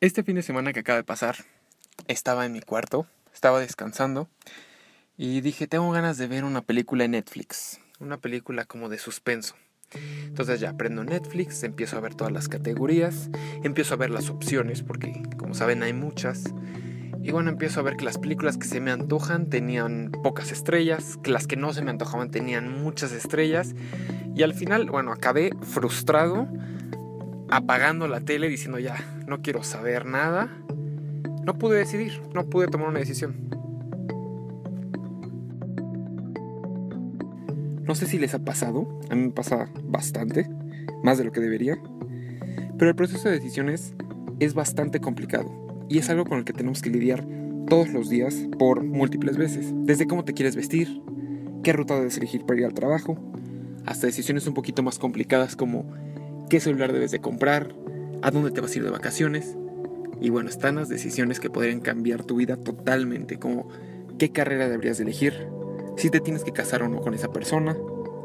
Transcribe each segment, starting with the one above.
Este fin de semana que acaba de pasar, estaba en mi cuarto, estaba descansando y dije, tengo ganas de ver una película en Netflix, una película como de suspenso. Entonces ya prendo Netflix, empiezo a ver todas las categorías, empiezo a ver las opciones, porque como saben hay muchas. Y bueno, empiezo a ver que las películas que se me antojan tenían pocas estrellas, que las que no se me antojaban tenían muchas estrellas. Y al final, bueno, acabé frustrado apagando la tele diciendo ya, no quiero saber nada. No pude decidir, no pude tomar una decisión. No sé si les ha pasado, a mí me pasa bastante, más de lo que debería, pero el proceso de decisiones es bastante complicado y es algo con el que tenemos que lidiar todos los días por múltiples veces. Desde cómo te quieres vestir, qué ruta debes elegir para ir al trabajo, hasta decisiones un poquito más complicadas como qué celular debes de comprar, a dónde te vas a ir de vacaciones. Y bueno, están las decisiones que podrían cambiar tu vida totalmente, como qué carrera deberías de elegir, si te tienes que casar o no con esa persona,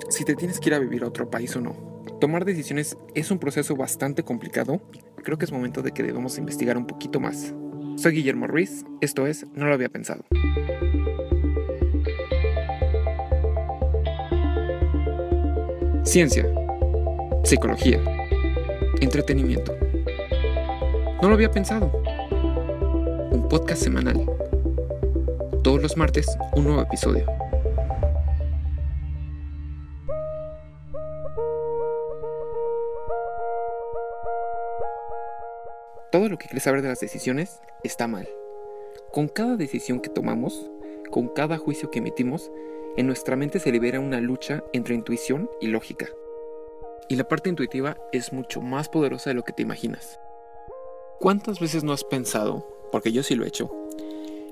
si te tienes que ir a vivir a otro país o no. Tomar decisiones es un proceso bastante complicado creo que es momento de que debamos investigar un poquito más. Soy Guillermo Ruiz, esto es No lo había pensado. Ciencia, psicología, entretenimiento. No lo había pensado. Un podcast semanal. Todos los martes, un nuevo episodio. Todo lo que quieres saber de las decisiones está mal. Con cada decisión que tomamos, con cada juicio que emitimos, en nuestra mente se libera una lucha entre intuición y lógica. Y la parte intuitiva es mucho más poderosa de lo que te imaginas. ¿Cuántas veces no has pensado, porque yo sí lo he hecho,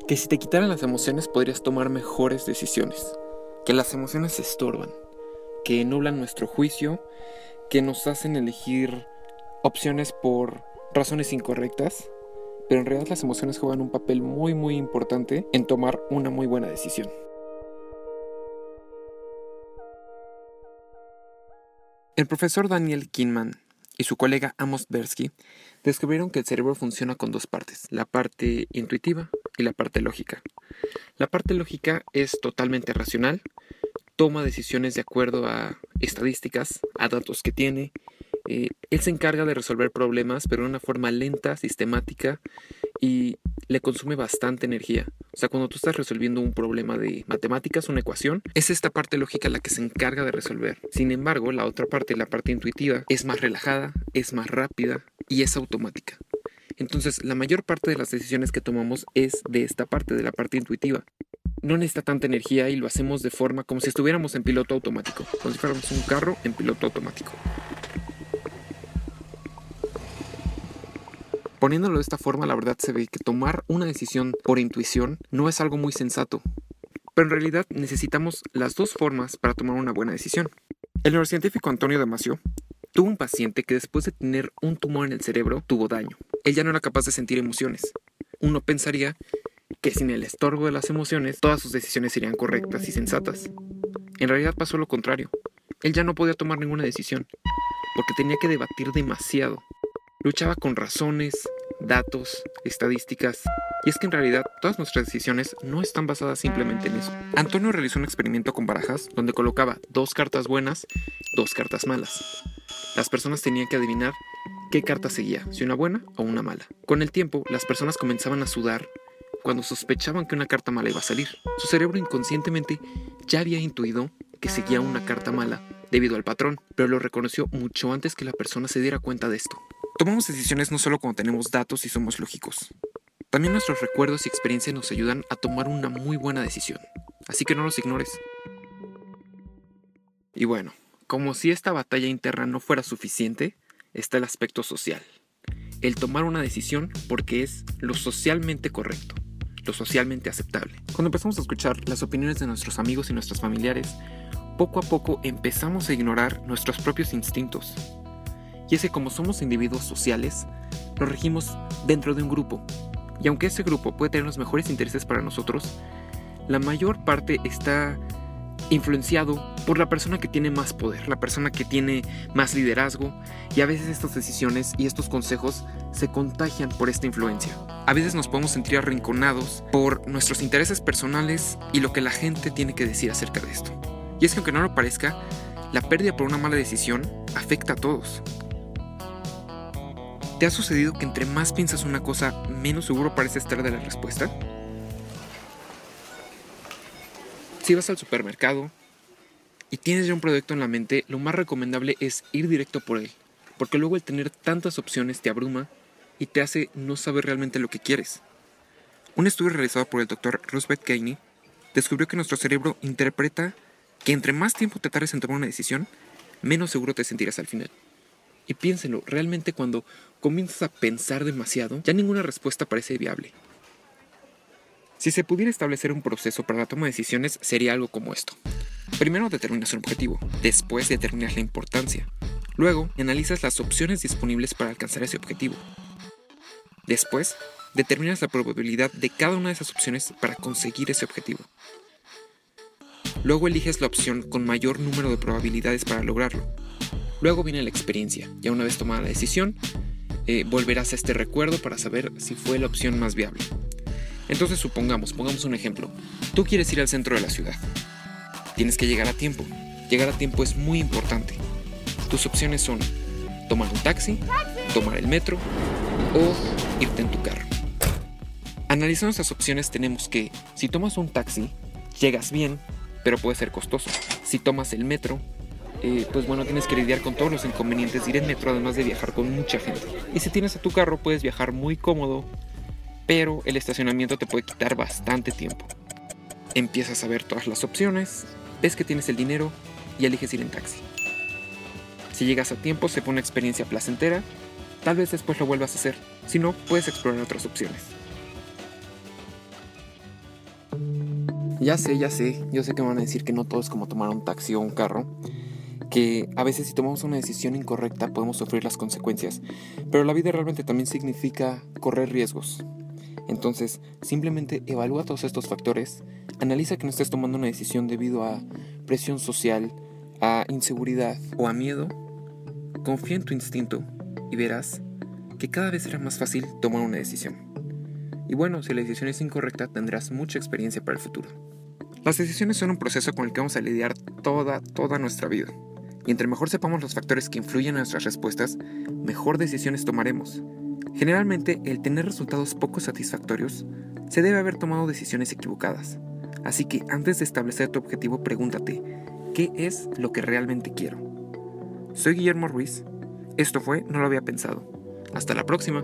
que si te quitaran las emociones podrías tomar mejores decisiones? Que las emociones estorban, que nublan nuestro juicio, que nos hacen elegir opciones por razones incorrectas, pero en realidad las emociones juegan un papel muy muy importante en tomar una muy buena decisión. El profesor Daniel Kinman y su colega Amos Tversky descubrieron que el cerebro funciona con dos partes, la parte intuitiva y la parte lógica. La parte lógica es totalmente racional, toma decisiones de acuerdo a estadísticas, a datos que tiene. Eh, él se encarga de resolver problemas, pero de una forma lenta, sistemática y le consume bastante energía. O sea, cuando tú estás resolviendo un problema de matemáticas, una ecuación, es esta parte lógica la que se encarga de resolver. Sin embargo, la otra parte, la parte intuitiva, es más relajada, es más rápida y es automática. Entonces, la mayor parte de las decisiones que tomamos es de esta parte, de la parte intuitiva. No necesita tanta energía y lo hacemos de forma como si estuviéramos en piloto automático, como si fuéramos un carro en piloto automático. Poniéndolo de esta forma, la verdad se ve que tomar una decisión por intuición no es algo muy sensato. Pero en realidad necesitamos las dos formas para tomar una buena decisión. El neurocientífico Antonio Damasio tuvo un paciente que después de tener un tumor en el cerebro tuvo daño. Él ya no era capaz de sentir emociones. Uno pensaría que sin el estorbo de las emociones todas sus decisiones serían correctas y sensatas. En realidad pasó lo contrario. Él ya no podía tomar ninguna decisión, porque tenía que debatir demasiado. Luchaba con razones, datos, estadísticas. Y es que en realidad todas nuestras decisiones no están basadas simplemente en eso. Antonio realizó un experimento con barajas donde colocaba dos cartas buenas, dos cartas malas. Las personas tenían que adivinar qué carta seguía, si una buena o una mala. Con el tiempo, las personas comenzaban a sudar cuando sospechaban que una carta mala iba a salir. Su cerebro inconscientemente ya había intuido que seguía una carta mala debido al patrón, pero lo reconoció mucho antes que la persona se diera cuenta de esto. Tomamos decisiones no solo cuando tenemos datos y somos lógicos. También nuestros recuerdos y experiencias nos ayudan a tomar una muy buena decisión. Así que no los ignores. Y bueno, como si esta batalla interna no fuera suficiente, está el aspecto social. El tomar una decisión porque es lo socialmente correcto, lo socialmente aceptable. Cuando empezamos a escuchar las opiniones de nuestros amigos y nuestros familiares, poco a poco empezamos a ignorar nuestros propios instintos y es que como somos individuos sociales, nos regimos dentro de un grupo. Y aunque ese grupo puede tener los mejores intereses para nosotros, la mayor parte está influenciado por la persona que tiene más poder, la persona que tiene más liderazgo y a veces estas decisiones y estos consejos se contagian por esta influencia. A veces nos podemos sentir arrinconados por nuestros intereses personales y lo que la gente tiene que decir acerca de esto. Y es que aunque no lo parezca, la pérdida por una mala decisión afecta a todos. ¿Te ha sucedido que entre más piensas una cosa, menos seguro parece estar de la respuesta? Si vas al supermercado y tienes ya un producto en la mente, lo más recomendable es ir directo por él, porque luego el tener tantas opciones te abruma y te hace no saber realmente lo que quieres. Un estudio realizado por el Dr. Roosevelt Gainey descubrió que nuestro cerebro interpreta que entre más tiempo te tardes en tomar una decisión, menos seguro te sentirás al final. Y piénsenlo, realmente cuando comienzas a pensar demasiado, ya ninguna respuesta parece viable. Si se pudiera establecer un proceso para la toma de decisiones, sería algo como esto. Primero determinas un objetivo, después determinas la importancia. Luego, analizas las opciones disponibles para alcanzar ese objetivo. Después, determinas la probabilidad de cada una de esas opciones para conseguir ese objetivo. Luego eliges la opción con mayor número de probabilidades para lograrlo. Luego viene la experiencia. Ya una vez tomada la decisión, eh, volverás a este recuerdo para saber si fue la opción más viable. Entonces supongamos, pongamos un ejemplo. Tú quieres ir al centro de la ciudad. Tienes que llegar a tiempo. Llegar a tiempo es muy importante. Tus opciones son tomar un taxi, tomar el metro o irte en tu carro. Analizando estas opciones tenemos que si tomas un taxi, llegas bien, pero puede ser costoso. Si tomas el metro, eh, pues bueno, tienes que lidiar con todos los inconvenientes de ir en metro, además de viajar con mucha gente. Y si tienes a tu carro, puedes viajar muy cómodo, pero el estacionamiento te puede quitar bastante tiempo. Empiezas a ver todas las opciones, ves que tienes el dinero y eliges ir en taxi. Si llegas a tiempo, se pone una experiencia placentera, tal vez después lo vuelvas a hacer, si no, puedes explorar otras opciones. Ya sé, ya sé, yo sé que van a decir que no todo es como tomar un taxi o un carro, que a veces si tomamos una decisión incorrecta podemos sufrir las consecuencias, pero la vida realmente también significa correr riesgos, entonces, simplemente evalúa todos estos factores, analiza que no estés tomando una decisión debido a presión social, a inseguridad o a miedo. Confía en tu instinto y verás que cada vez será más fácil tomar una decisión. Y bueno, si la decisión es incorrecta, tendrás mucha experiencia para el futuro. Las decisiones son un proceso con el que vamos a lidiar toda, toda nuestra vida. Y entre mejor sepamos los factores que influyen en nuestras respuestas, mejor decisiones tomaremos Generalmente, el tener resultados poco satisfactorios se debe haber tomado decisiones equivocadas. Así que antes de establecer tu objetivo, pregúntate, ¿qué es lo que realmente quiero? Soy Guillermo Ruiz. Esto fue No lo había pensado. Hasta la próxima.